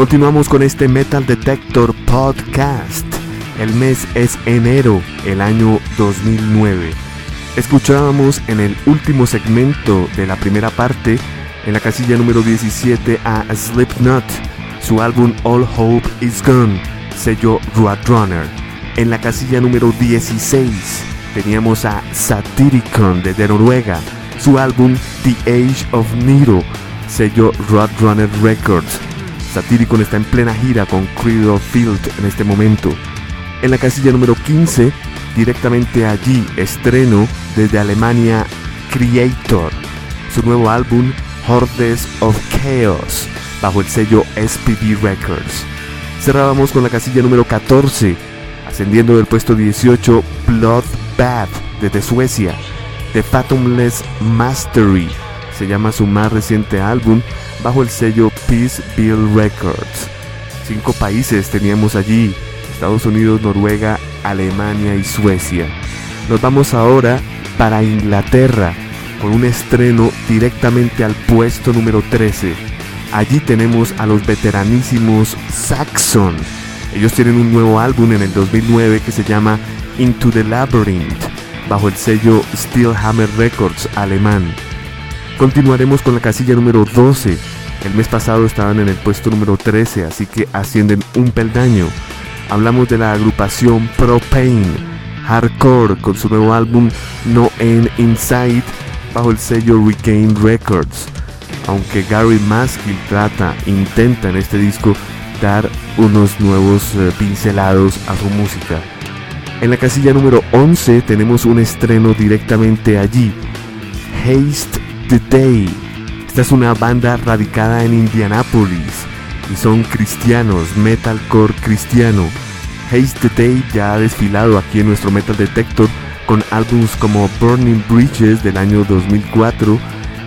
Continuamos con este Metal Detector Podcast. El mes es enero, el año 2009. Escuchábamos en el último segmento de la primera parte, en la casilla número 17, a Slipknot, su álbum All Hope Is Gone, sello Roadrunner. En la casilla número 16 teníamos a Satyricon de Noruega, su álbum The Age of Nero, sello Roadrunner Records. Satyricon está en plena gira con Cradle Field en este momento. En la casilla número 15, directamente allí, estreno desde Alemania Creator, su nuevo álbum Hordes of Chaos, bajo el sello SPB Records. Cerrábamos con la casilla número 14, ascendiendo del puesto 18, Bloodbath desde Suecia, The Fathomless Mastery, se llama su más reciente álbum bajo el sello Peace Bill Records. Cinco países teníamos allí, Estados Unidos, Noruega, Alemania y Suecia. Nos vamos ahora para Inglaterra con un estreno directamente al puesto número 13. Allí tenemos a los veteranísimos Saxon. Ellos tienen un nuevo álbum en el 2009 que se llama Into the Labyrinth, bajo el sello Steelhammer Records alemán. Continuaremos con la casilla número 12. El mes pasado estaban en el puesto número 13, así que ascienden un peldaño. Hablamos de la agrupación Propane Hardcore con su nuevo álbum No End Inside bajo el sello Regain Records. Aunque Gary Maskill trata, intenta en este disco dar unos nuevos eh, pincelados a su música. En la casilla número 11 tenemos un estreno directamente allí. Haste the Day. Esta es una banda radicada en Indianápolis y son cristianos, metalcore cristiano. Haste the ya ha desfilado aquí en nuestro Metal Detector con álbumes como Burning Bridges del año 2004.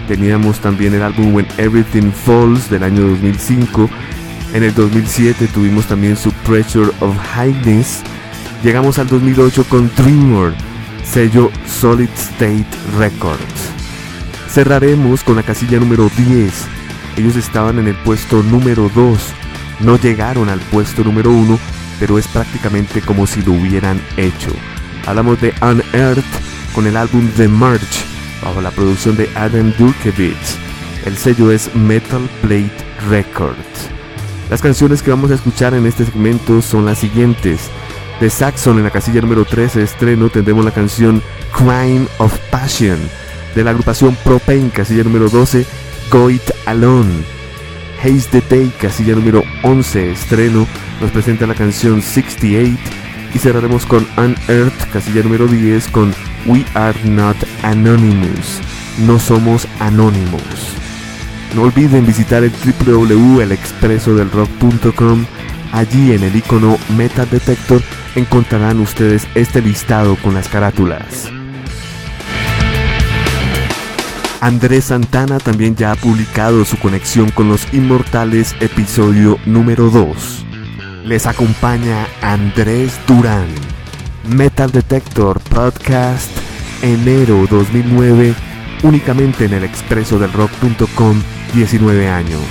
Teníamos también el álbum When Everything Falls del año 2005. En el 2007 tuvimos también su Pressure of Highness. Llegamos al 2008 con Dreamer, sello Solid State Records. Cerraremos con la casilla número 10. Ellos estaban en el puesto número 2. No llegaron al puesto número 1, pero es prácticamente como si lo hubieran hecho. Hablamos de Unearthed con el álbum The Merge, bajo la producción de Adam Dulkevich. El sello es Metal Blade Records. Las canciones que vamos a escuchar en este segmento son las siguientes. De Saxon en la casilla número 13 de estreno tendremos la canción Crime of Passion de la agrupación Propane, casilla número 12, Go It Alone. Haze the Day, casilla número 11, estreno, nos presenta la canción 68 y cerraremos con Unearthed, casilla número 10, con We Are Not Anonymous, no somos anónimos. No olviden visitar el www.elexpresodelrock.com. Allí en el icono Metal Detector encontrarán ustedes este listado con las carátulas. Andrés Santana también ya ha publicado su conexión con los inmortales episodio número 2. Les acompaña Andrés Durán. Metal Detector Podcast enero 2009 únicamente en el expreso del rock.com 19 años.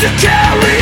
to carry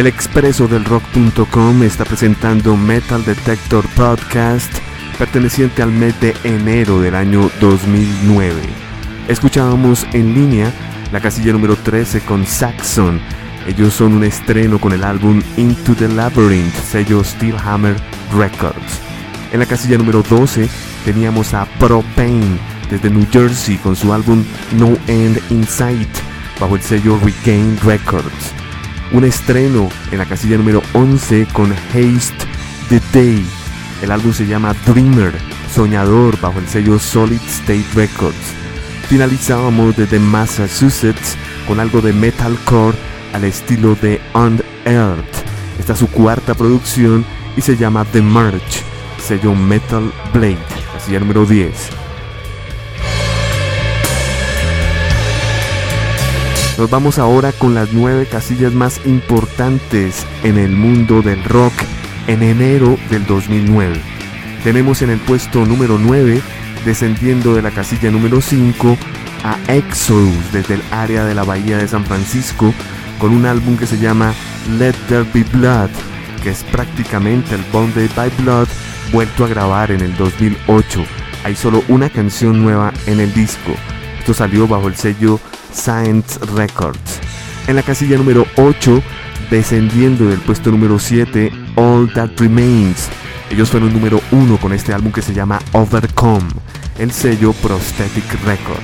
El expreso del rock.com está presentando Metal Detector Podcast perteneciente al mes de enero del año 2009. Escuchábamos en línea la casilla número 13 con Saxon. Ellos son un estreno con el álbum Into the Labyrinth, sello Steelhammer Records. En la casilla número 12 teníamos a Propane desde New Jersey con su álbum No End in Sight bajo el sello Regain Records un estreno en la casilla número 11 con Haste the Day. El álbum se llama Dreamer, Soñador, bajo el sello Solid State Records. Finalizábamos desde Massachusetts con algo de metalcore al estilo de Unearth. Esta es su cuarta producción y se llama The Merge, sello Metal Blade, casilla número 10. Nos vamos ahora con las nueve casillas más importantes en el mundo del rock en enero del 2009. Tenemos en el puesto número 9, descendiendo de la casilla número 5, a Exodus desde el área de la bahía de San Francisco con un álbum que se llama Let There Be Blood, que es prácticamente el Bonded by Blood vuelto a grabar en el 2008. Hay solo una canción nueva en el disco. Esto salió bajo el sello Science Records. En la casilla número 8, descendiendo del puesto número 7, All That Remains. Ellos fueron número 1 con este álbum que se llama Overcome, el sello Prosthetic Records.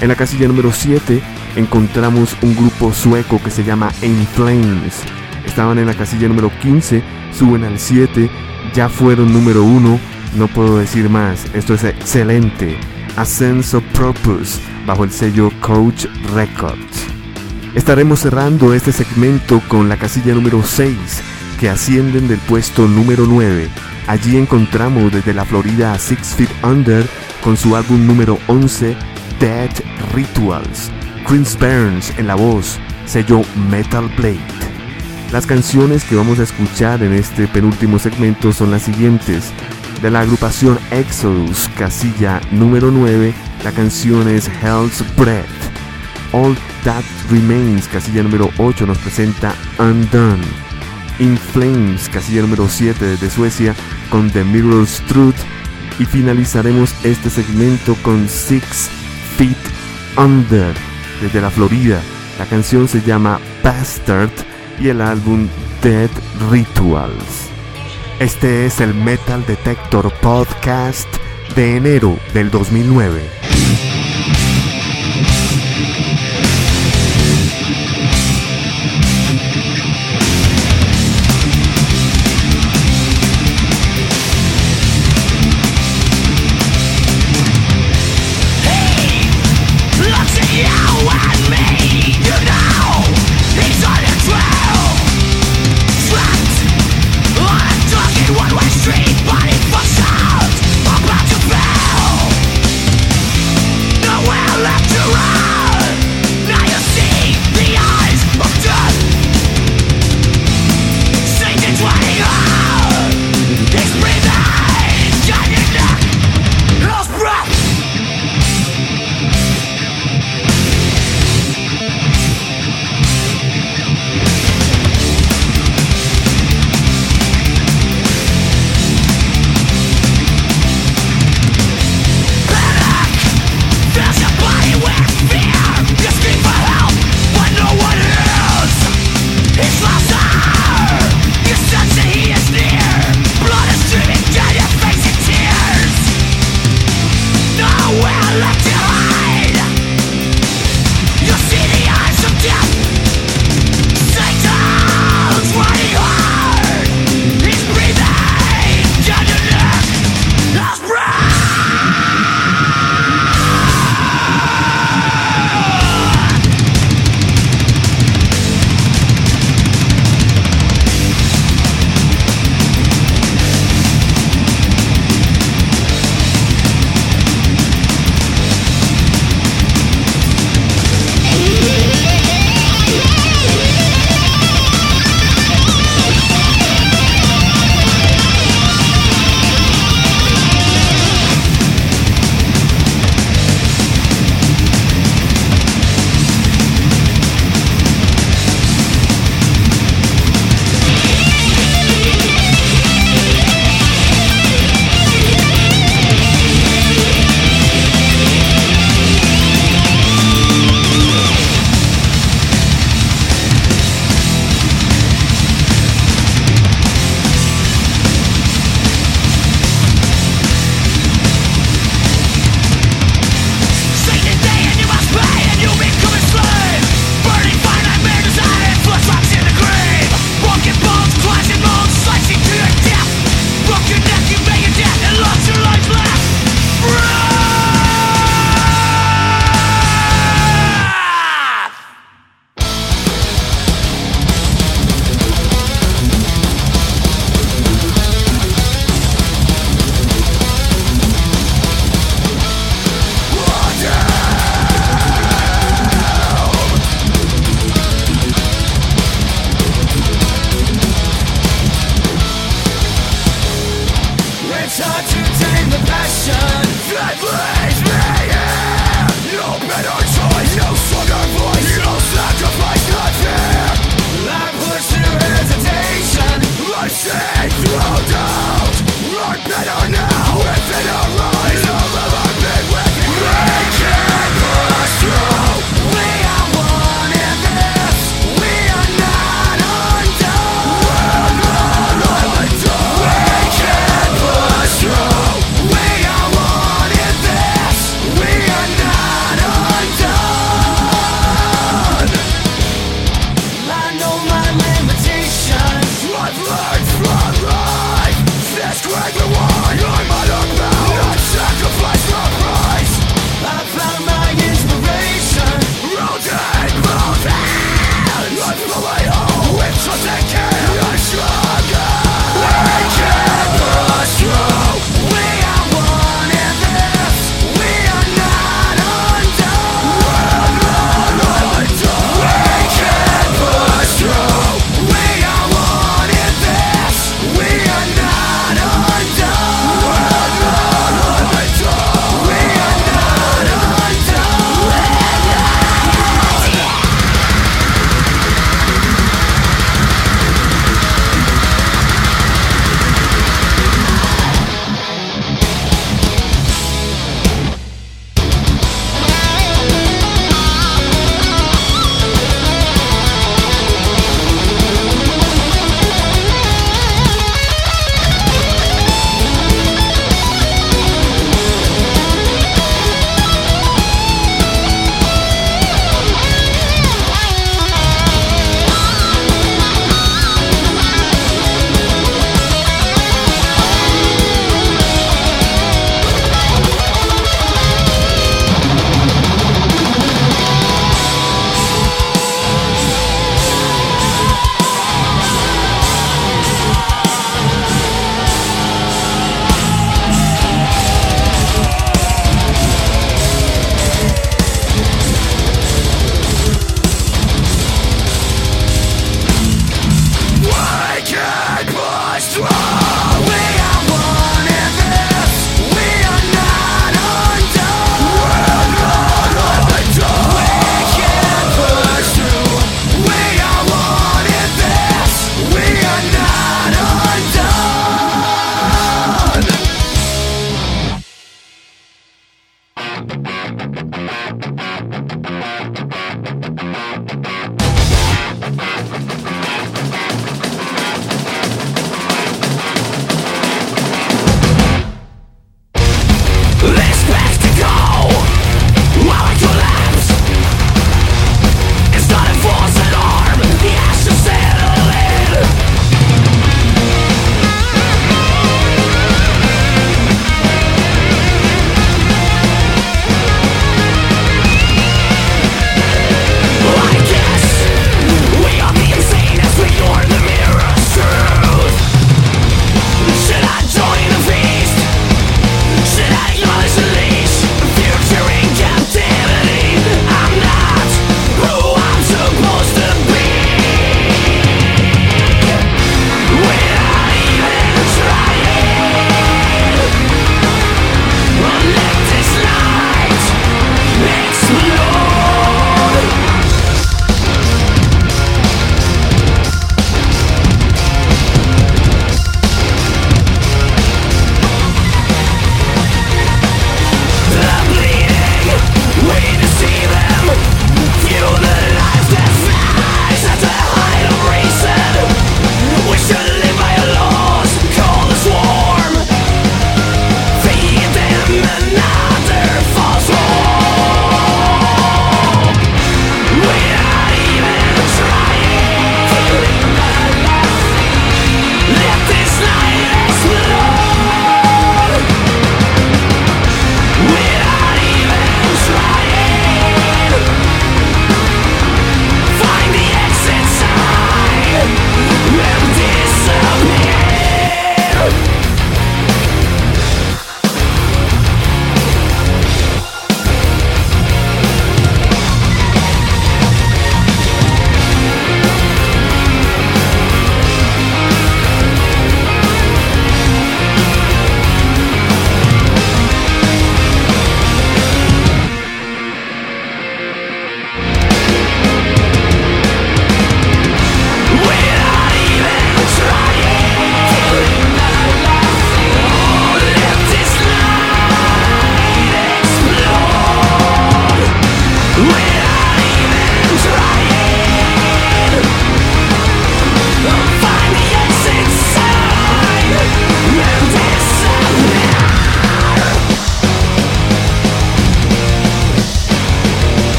En la casilla número 7 encontramos un grupo sueco que se llama In Flames. Estaban en la casilla número 15, suben al 7, ya fueron número 1, no puedo decir más, esto es excelente. A Sense of Purpose bajo el sello Coach Records. Estaremos cerrando este segmento con la casilla número 6 que ascienden del puesto número 9. Allí encontramos desde la Florida a Six Feet Under con su álbum número 11 Dead Rituals. Chris Burns en la voz, sello Metal Blade. Las canciones que vamos a escuchar en este penúltimo segmento son las siguientes de la agrupación Exodus, casilla número 9, la canción es Hell's Breath. All That Remains, casilla número 8, nos presenta Undone. In Flames, casilla número 7 desde Suecia, con The Mirror's Truth. Y finalizaremos este segmento con Six Feet Under, desde la Florida. La canción se llama Bastard y el álbum Dead Rituals. Este es el Metal Detector Podcast de enero del 2009.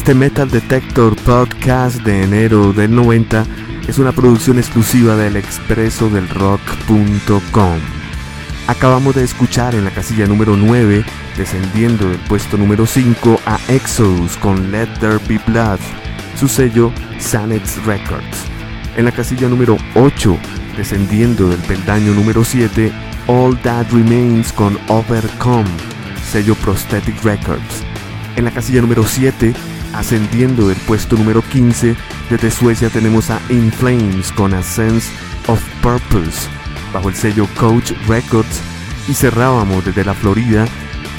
Este Metal Detector Podcast de enero del 90 es una producción exclusiva del expreso del rock.com. Acabamos de escuchar en la casilla número 9, descendiendo del puesto número 5 a Exodus con Let There Be Blood, su sello Sanex Records. En la casilla número 8, descendiendo del peldaño número 7, All That Remains con Overcome, sello Prosthetic Records. En la casilla número 7, ascendiendo del puesto número 15, desde Suecia tenemos a In Flames con A Sense of Purpose, bajo el sello Coach Records, y cerrábamos desde la Florida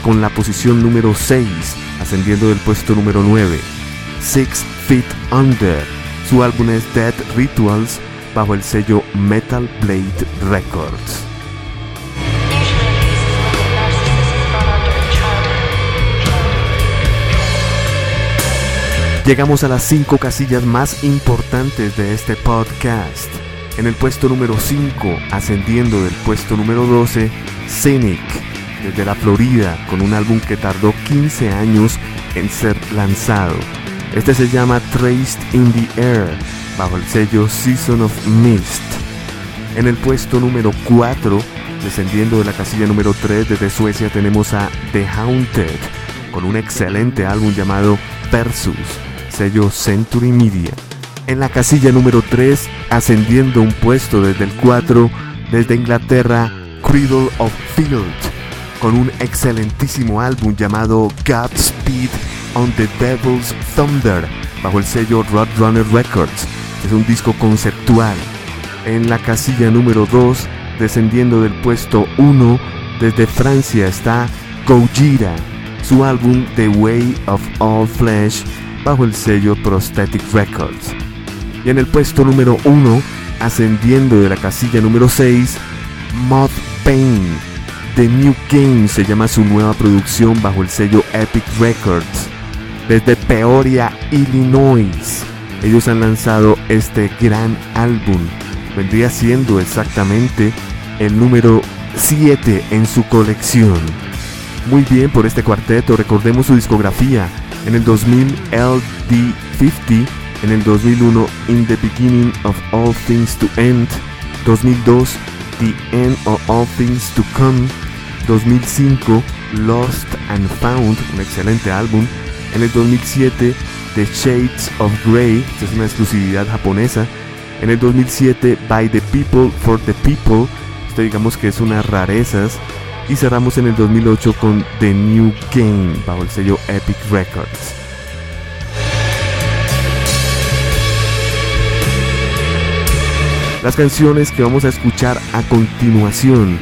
con la posición número 6, ascendiendo del puesto número 9, Six Feet Under. Su álbum es Dead Rituals, bajo el sello Metal Blade Records. Llegamos a las 5 casillas más importantes de este podcast. En el puesto número 5, ascendiendo del puesto número 12, Cynic, desde la Florida, con un álbum que tardó 15 años en ser lanzado. Este se llama Traced in the Air, bajo el sello Season of Mist. En el puesto número 4, descendiendo de la casilla número 3 desde Suecia, tenemos a The Haunted, con un excelente álbum llamado Versus sello Century Media. En la casilla número 3, ascendiendo un puesto desde el 4, desde Inglaterra, Cradle of Field, con un excelentísimo álbum llamado Godspeed on the Devil's Thunder, bajo el sello Roadrunner Records. Es un disco conceptual. En la casilla número 2, descendiendo del puesto 1, desde Francia está Gojira, su álbum The Way of All Flesh, bajo el sello Prosthetic Records. Y en el puesto número 1, ascendiendo de la casilla número 6, Moth Pain. The New Game se llama su nueva producción bajo el sello Epic Records. Desde Peoria, Illinois, ellos han lanzado este gran álbum. Vendría siendo exactamente el número 7 en su colección. Muy bien por este cuarteto, recordemos su discografía en el 2000 LD50, en el 2001 In the Beginning of All Things to End, 2002 The End of All Things to Come, 2005 Lost and Found, un excelente álbum, en el 2007 The Shades of Grey, que es una exclusividad japonesa, en el 2007 By the People for the People, esto digamos que es unas rarezas, y cerramos en el 2008 con The New Game bajo el sello Epic Records. Las canciones que vamos a escuchar a continuación.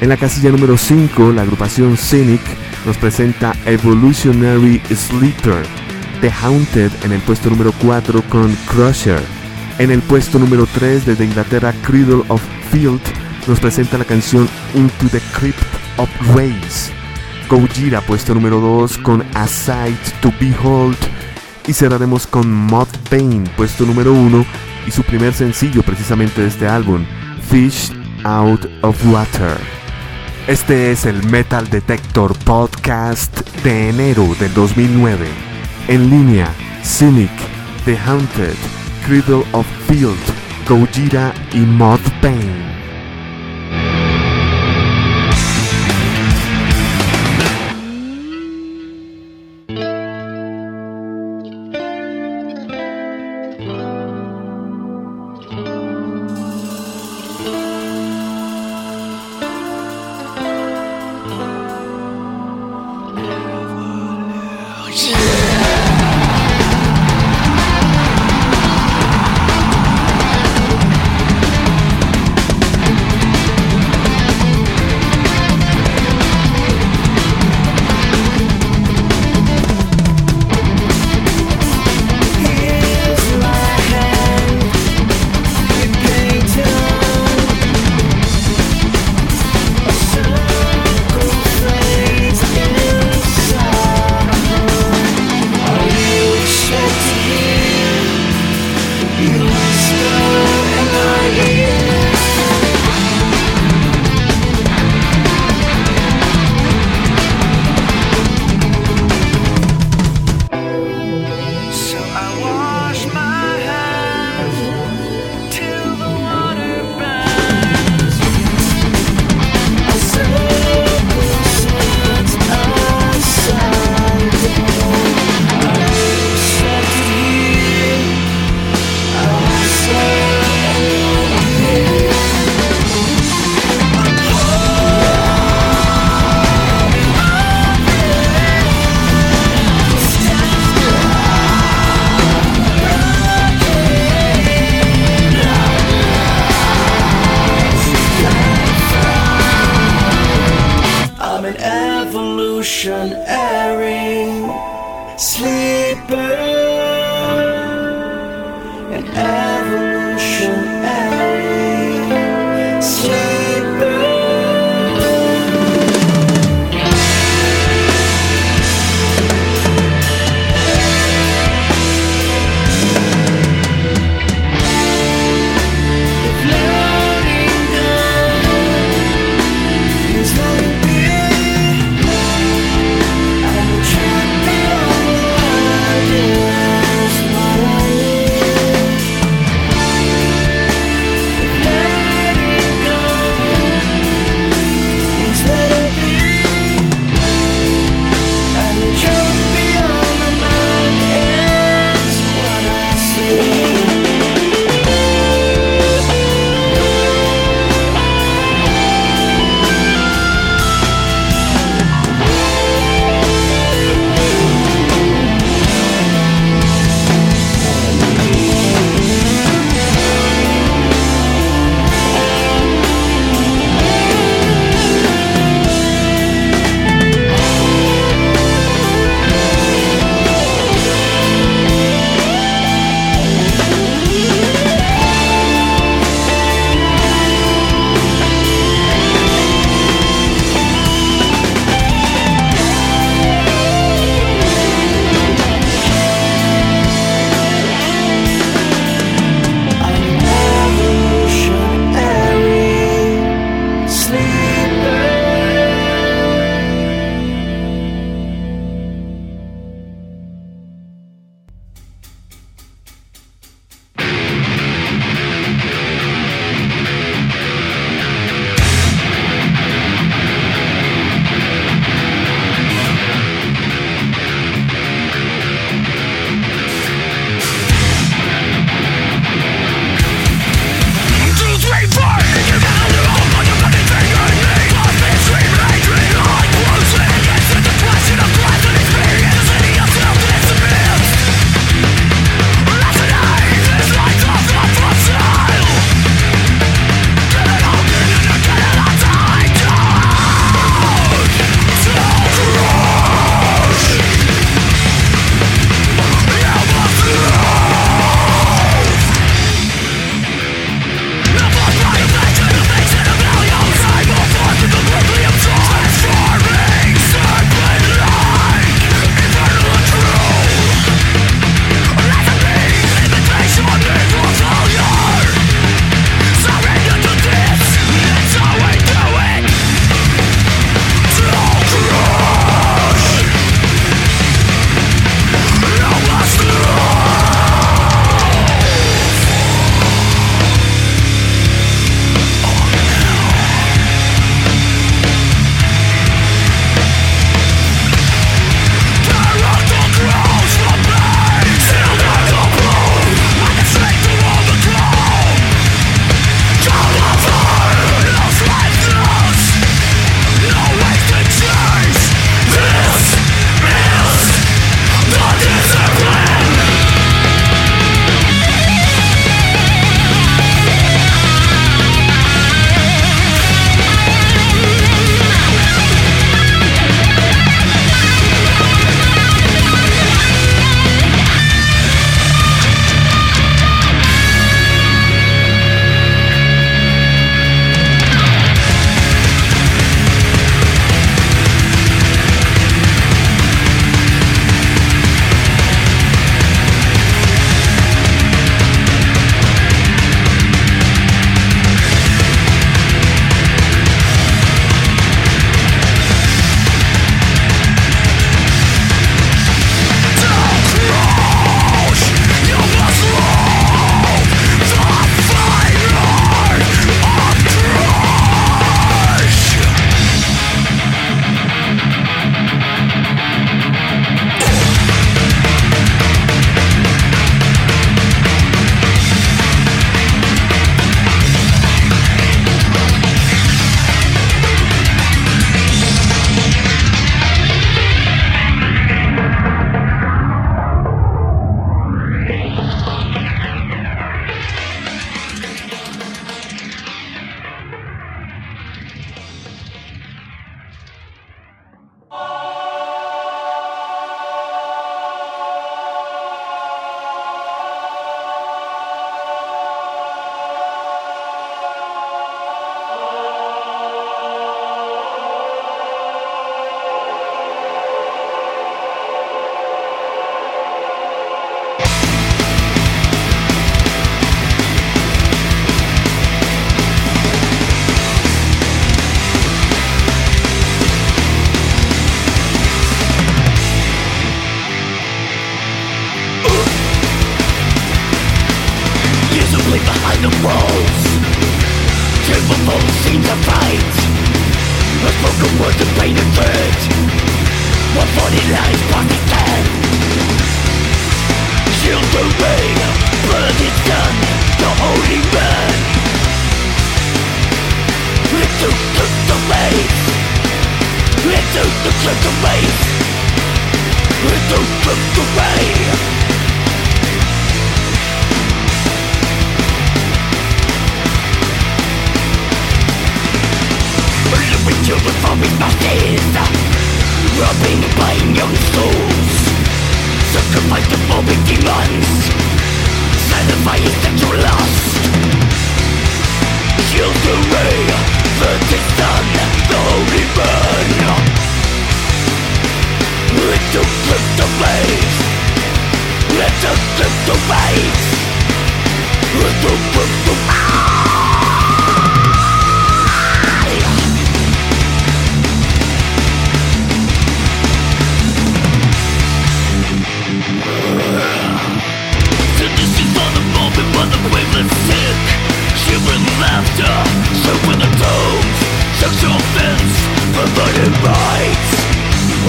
En la casilla número 5, la agrupación Cynic nos presenta Evolutionary Sleeper. The Haunted en el puesto número 4 con Crusher. En el puesto número 3 desde Inglaterra, Cradle of Field nos presenta la canción Into the Crypt of Race. Gojira, puesto número 2 con A Sight to Behold. Y cerraremos con Mod puesto número 1 y su primer sencillo precisamente de este álbum, Fish Out of Water. Este es el Metal Detector Podcast de enero del 2009. En línea, Cynic, The Haunted, Cradle of Field, Gojira y Mod Pain.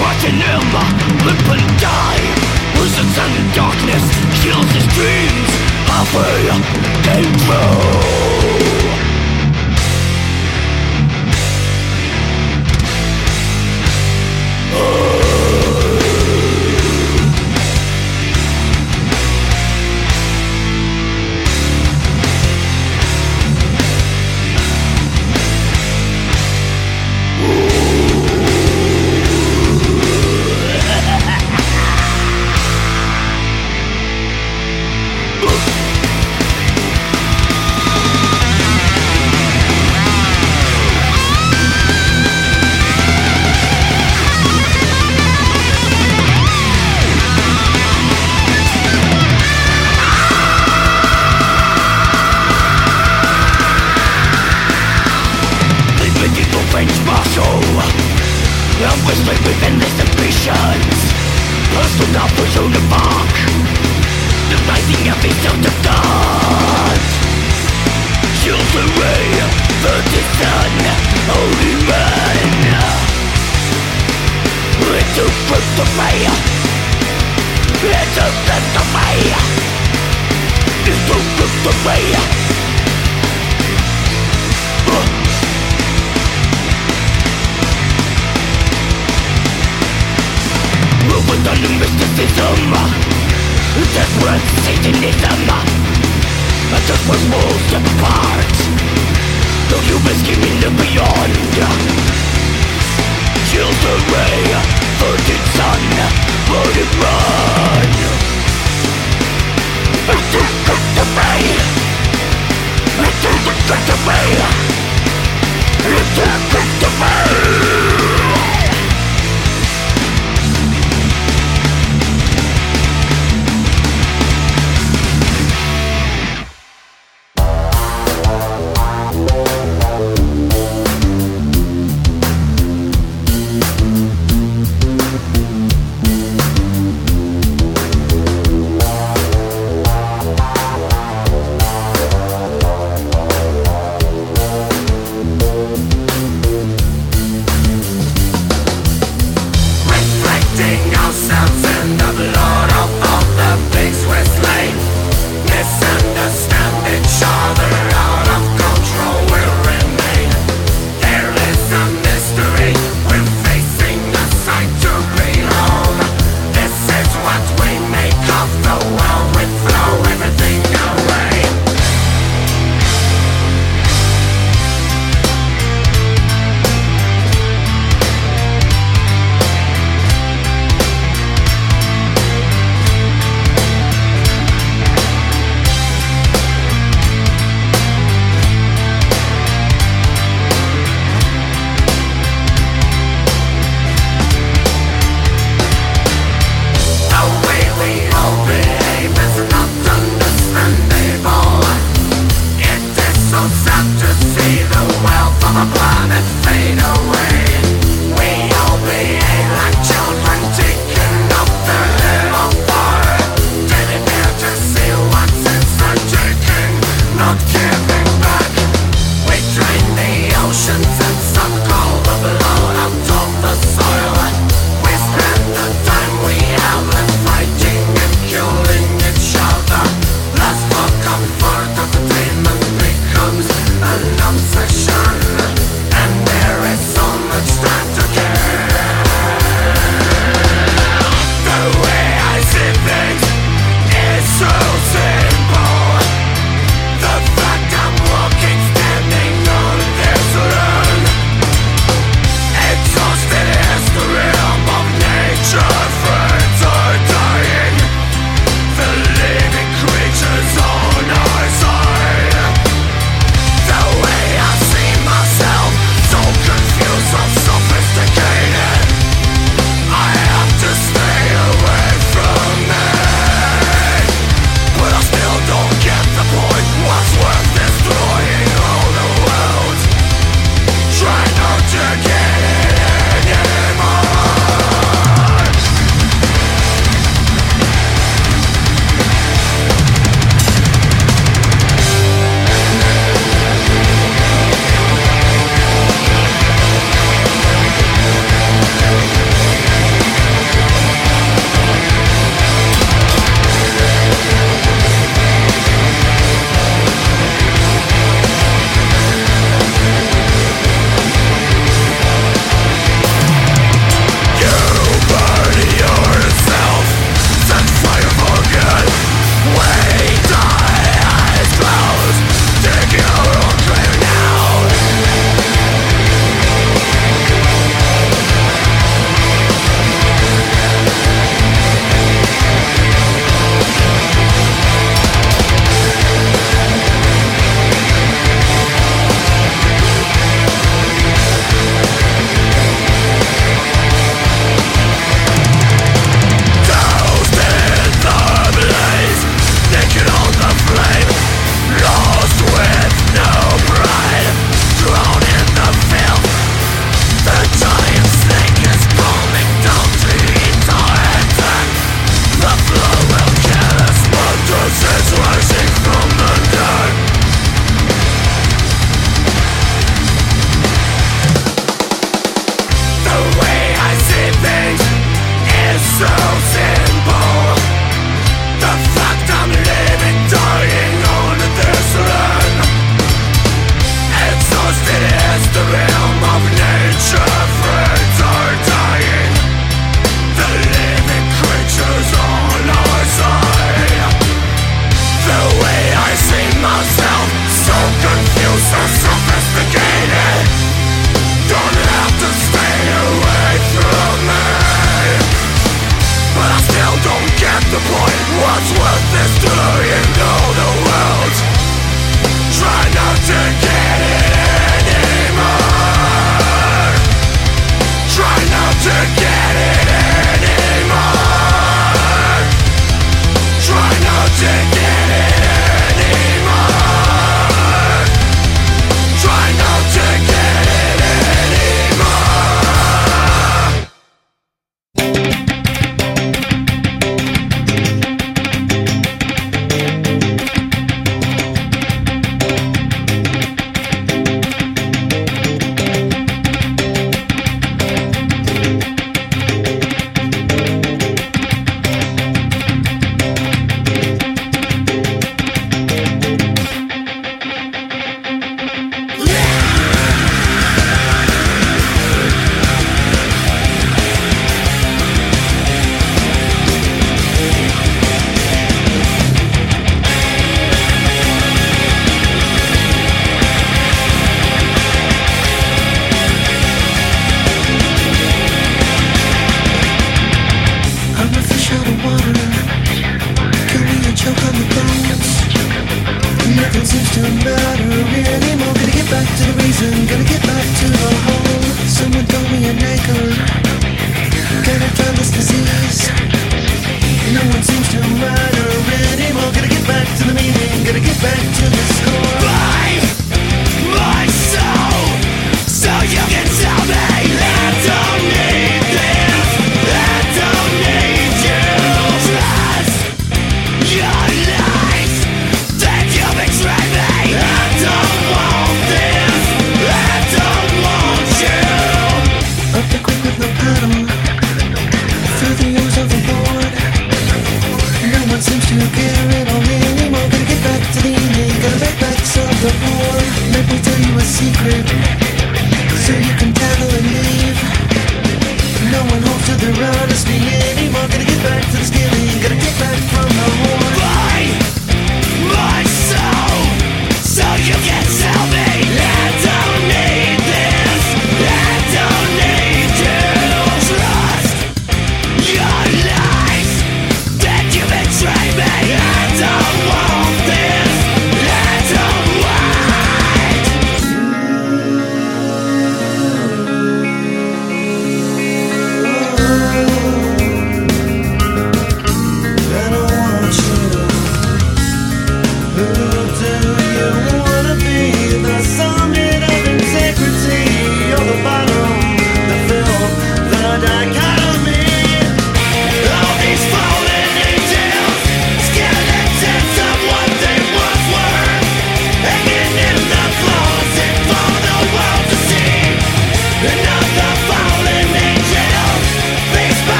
watching him limp and die Listens in the darkness, kills his dreams. Halfway came through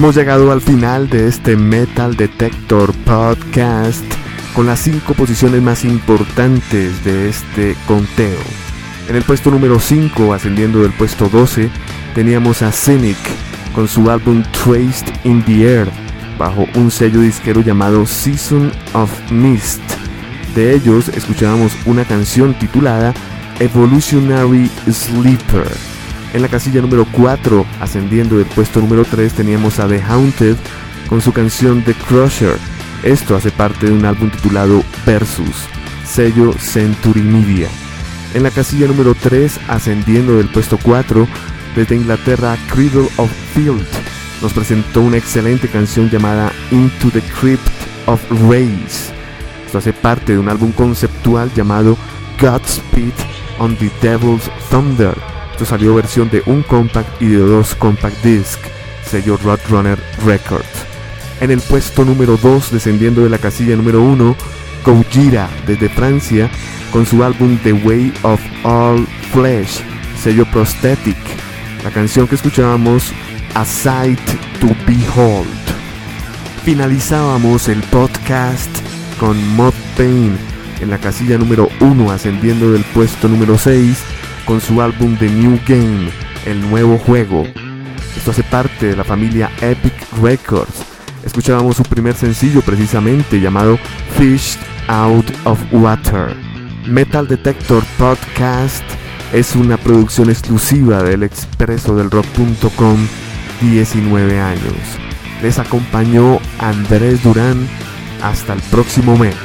Hemos llegado al final de este Metal Detector Podcast con las cinco posiciones más importantes de este conteo. En el puesto número 5, ascendiendo del puesto 12, teníamos a Cynic con su álbum Traced in the Air bajo un sello disquero llamado Season of Mist. De ellos escuchábamos una canción titulada Evolutionary Sleeper. En la casilla número 4, ascendiendo del puesto número 3, teníamos a The Haunted con su canción The Crusher. Esto hace parte de un álbum titulado Versus, sello Century Media. En la casilla número 3, ascendiendo del puesto 4, desde Inglaterra, Cradle of Field nos presentó una excelente canción llamada Into the Crypt of Rays. Esto hace parte de un álbum conceptual llamado Godspeed on the Devil's Thunder salió versión de un compact y de dos compact disc, sello Roadrunner Records. En el puesto número 2, descendiendo de la casilla número 1, Gojira desde Francia con su álbum The Way of All Flesh, sello Prosthetic. La canción que escuchábamos, A Sight to Behold. Finalizábamos el podcast con Mod Pain en la casilla número 1, ascendiendo del puesto número 6 con su álbum The New Game, el nuevo juego. Esto hace parte de la familia Epic Records. Escuchábamos su primer sencillo precisamente llamado Fished Out of Water. Metal Detector Podcast es una producción exclusiva del expreso del rock.com 19 años. Les acompañó Andrés Durán. Hasta el próximo mes.